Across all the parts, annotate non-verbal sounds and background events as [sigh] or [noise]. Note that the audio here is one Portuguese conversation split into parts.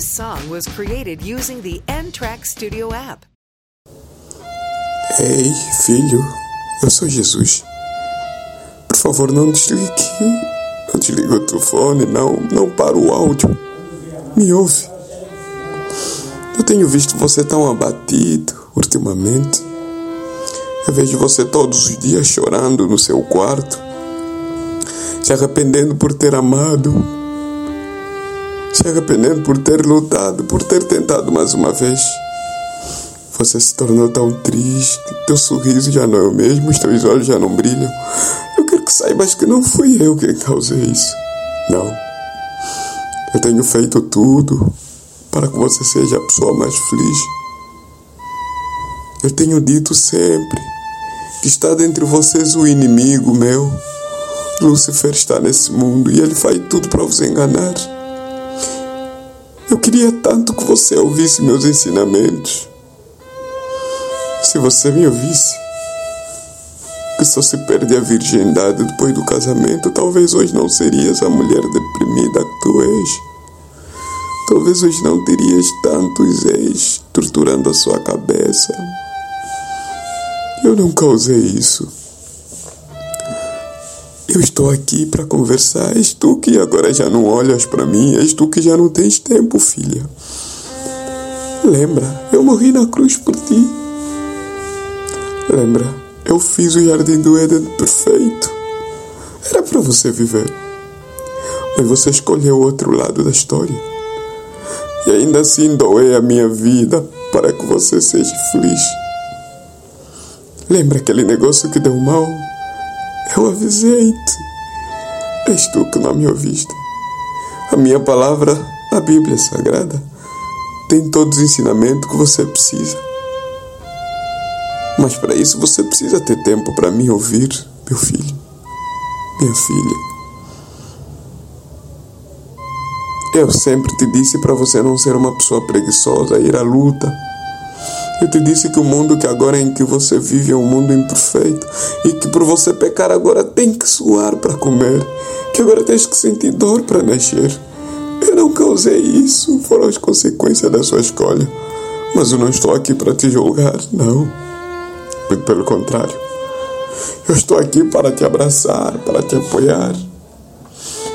This song was created using the N-Track Studio app. Ei, filho, eu sou Jesus. Por favor, não desligue. Não desligue o telefone, não, não para o áudio. Me ouve. Eu tenho visto você tão abatido ultimamente. Eu vejo você todos os dias chorando no seu quarto, se arrependendo por ter amado, se arrependendo por ter lutado, por ter tentado mais uma vez. Você se tornou tão triste, teu sorriso já não é o mesmo, os teus olhos já não brilham. Eu quero que saibas que não fui eu quem causei isso. Não. Eu tenho feito tudo para que você seja a pessoa mais feliz. Eu tenho dito sempre que está dentre vocês o inimigo meu. Lúcifer está nesse mundo e ele faz tudo para vos enganar. Eu queria tanto que você ouvisse meus ensinamentos. Se você me ouvisse, que só se perde a virgindade depois do casamento, talvez hoje não serias a mulher deprimida que tu és. Talvez hoje não terias tantos ex torturando a sua cabeça. Eu não causei isso. Eu estou aqui para conversar. És tu que agora já não olhas para mim. És tu que já não tens tempo, filha. Lembra, eu morri na cruz por ti. Lembra, eu fiz o jardim do Éden perfeito. Era para você viver. Mas você escolheu o outro lado da história. E ainda assim doei a minha vida para que você seja feliz. Lembra aquele negócio que deu mal? Eu avisei-te. És tu que não me ouviste. A minha palavra, a Bíblia Sagrada, tem todos os ensinamentos que você precisa. Mas para isso você precisa ter tempo para me ouvir, meu filho, minha filha. Eu sempre te disse para você não ser uma pessoa preguiçosa, ir à luta eu te disse que o mundo que agora em que você vive é um mundo imperfeito e que por você pecar agora tem que suar para comer, que agora tens que sentir dor para nascer. Eu não causei isso, foram as consequências da sua escolha. Mas eu não estou aqui para te julgar, não. Pelo contrário. Eu estou aqui para te abraçar, para te apoiar.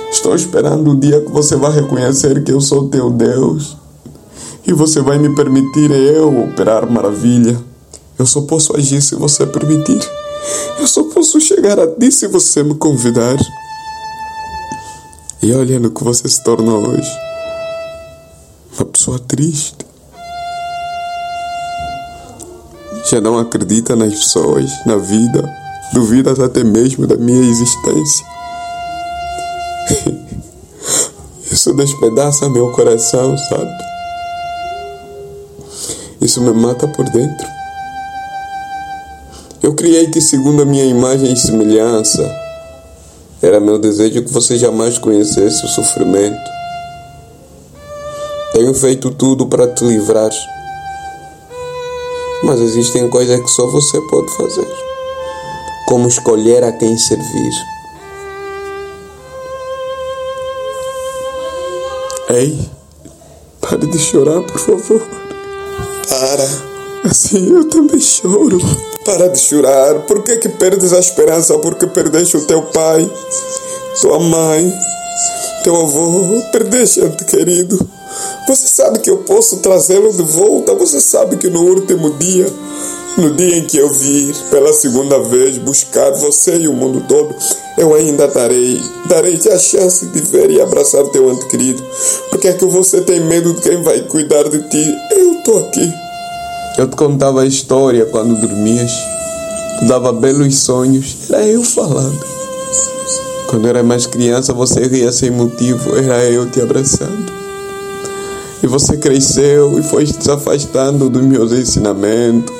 Estou esperando o dia que você vai reconhecer que eu sou teu Deus e você vai me permitir eu operar maravilha. Eu só posso agir se você permitir. Eu só posso chegar a ti se você me convidar. E olha no que você se tornou hoje. Uma pessoa triste. Já não acredita nas pessoas, na vida. Duvidas até mesmo da minha existência. [laughs] Isso despedaça meu coração, sabe? Isso me mata por dentro. Eu criei-te segundo a minha imagem e semelhança. Era meu desejo que você jamais conhecesse o sofrimento. Tenho feito tudo para te livrar. Mas existem coisas que só você pode fazer. Como escolher a quem servir. Ei, pare de chorar, por favor. Para. Assim eu também choro. Para de chorar. Por que, que perdes a esperança? Porque perdeste o teu pai, tua mãe, teu avô. Perdeste, ente querido. Você sabe que eu posso trazê-lo de volta. Você sabe que no último dia, no dia em que eu vir pela segunda vez buscar você e o mundo todo, eu ainda darei, darei-te a chance de ver e abraçar teu ente querido. Porque é que você tem medo de quem vai cuidar de ti? Eu estou aqui. Eu te contava a história quando dormias. Tu dava belos sonhos. Era eu falando. Quando era mais criança, você ria sem motivo. Era eu te abraçando. E você cresceu e foi se afastando dos meus ensinamentos.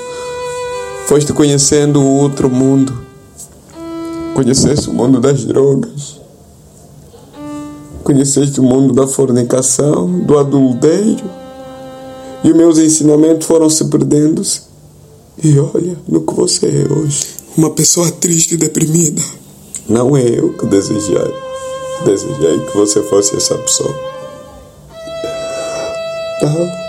Foste conhecendo o outro mundo. Conheceste o mundo das drogas. Conheceste o mundo da fornicação, do adultério e os meus ensinamentos foram se perdendo. -se. E olha no que você é hoje. Uma pessoa triste e deprimida. Não é eu que desejei. Desejei que você fosse essa pessoa. Tá?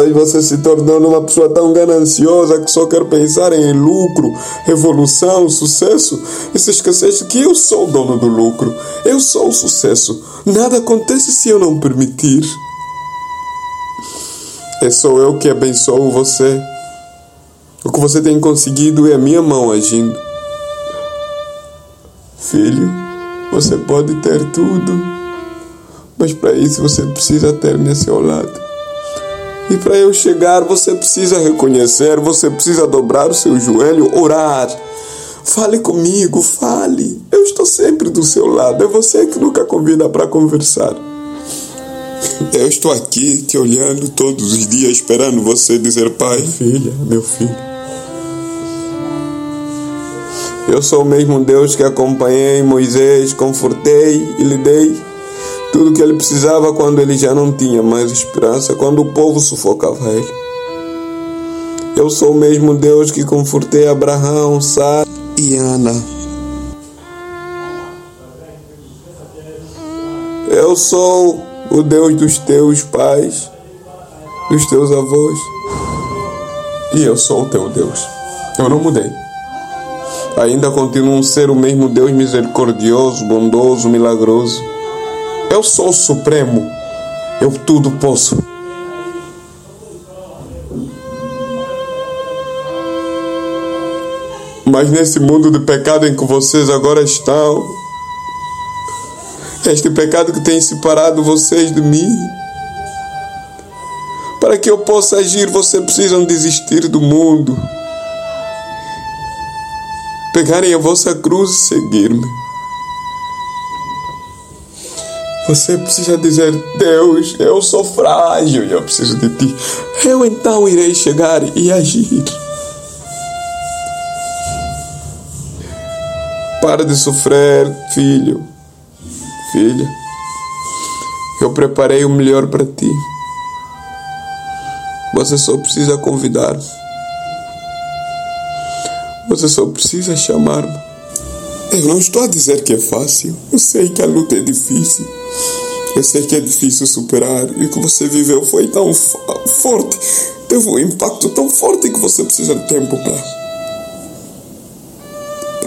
Aí você se tornou uma pessoa tão gananciosa que só quer pensar em lucro, revolução, sucesso e se esqueceste que eu sou o dono do lucro, eu sou o sucesso. Nada acontece se eu não permitir. É só eu que abençoo você. O que você tem conseguido é a minha mão agindo. Filho, você pode ter tudo, mas para isso você precisa ter-me a seu lado. E para eu chegar, você precisa reconhecer, você precisa dobrar o seu joelho, orar. Fale comigo, fale. Eu estou sempre do seu lado. É você que nunca convida para conversar. Eu estou aqui te olhando todos os dias, esperando você dizer: Pai, filha, meu filho. Eu sou o mesmo Deus que acompanhei Moisés, confortei e lhe dei tudo que ele precisava quando ele já não tinha mais esperança, quando o povo sufocava ele. Eu sou o mesmo Deus que confortei Abraão, Sara e Ana. Eu sou o Deus dos teus pais, dos teus avós. E eu sou o teu Deus. Eu não mudei. Ainda continuo a ser o mesmo Deus misericordioso, bondoso, milagroso. Eu sou o Supremo. Eu tudo posso. Mas nesse mundo de pecado em que vocês agora estão, este pecado que tem separado vocês de mim, para que eu possa agir, vocês precisam desistir do mundo, pegarem a vossa cruz e seguir-me. Você precisa dizer: Deus, eu sou frágil e eu preciso de ti. Eu então irei chegar e agir. Para de sofrer, filho, filha. Eu preparei o melhor para ti. Você só precisa convidar-me. Você só precisa chamar-me. Eu não estou a dizer que é fácil. Eu sei que a luta é difícil. Eu sei que é difícil superar. E o que você viveu foi tão forte. Teve um impacto tão forte que você precisa de tempo para.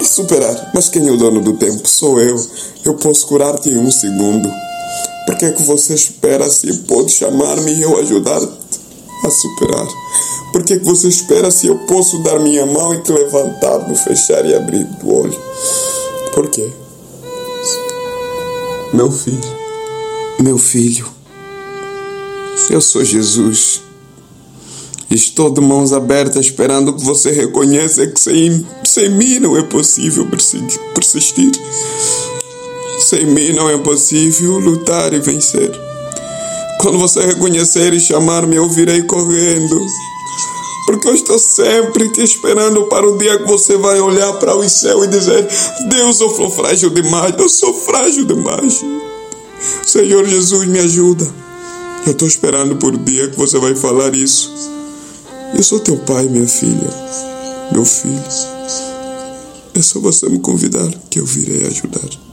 Superar. Mas quem é o dono do tempo? Sou eu. Eu posso curar-te em um segundo. Por que é que você espera se pode chamar-me e eu ajudar-te a superar? Por que é que você espera se eu posso dar minha mão e te levantar no fechar e abrir do olho? Por quê? Meu filho, meu filho, eu sou Jesus. Estou de mãos abertas esperando que você reconheça que sem, sem mim não é possível persistir. Sem mim não é possível lutar e vencer. Quando você reconhecer e chamar-me, eu virei correndo porque eu estou sempre te esperando para o dia que você vai olhar para o céu e dizer: Deus, eu sou frágil demais, eu sou frágil demais. Senhor Jesus, me ajuda. Eu estou esperando por dia que você vai falar isso. Eu sou teu pai, minha filha, meu filho. É só você me convidar que eu virei ajudar.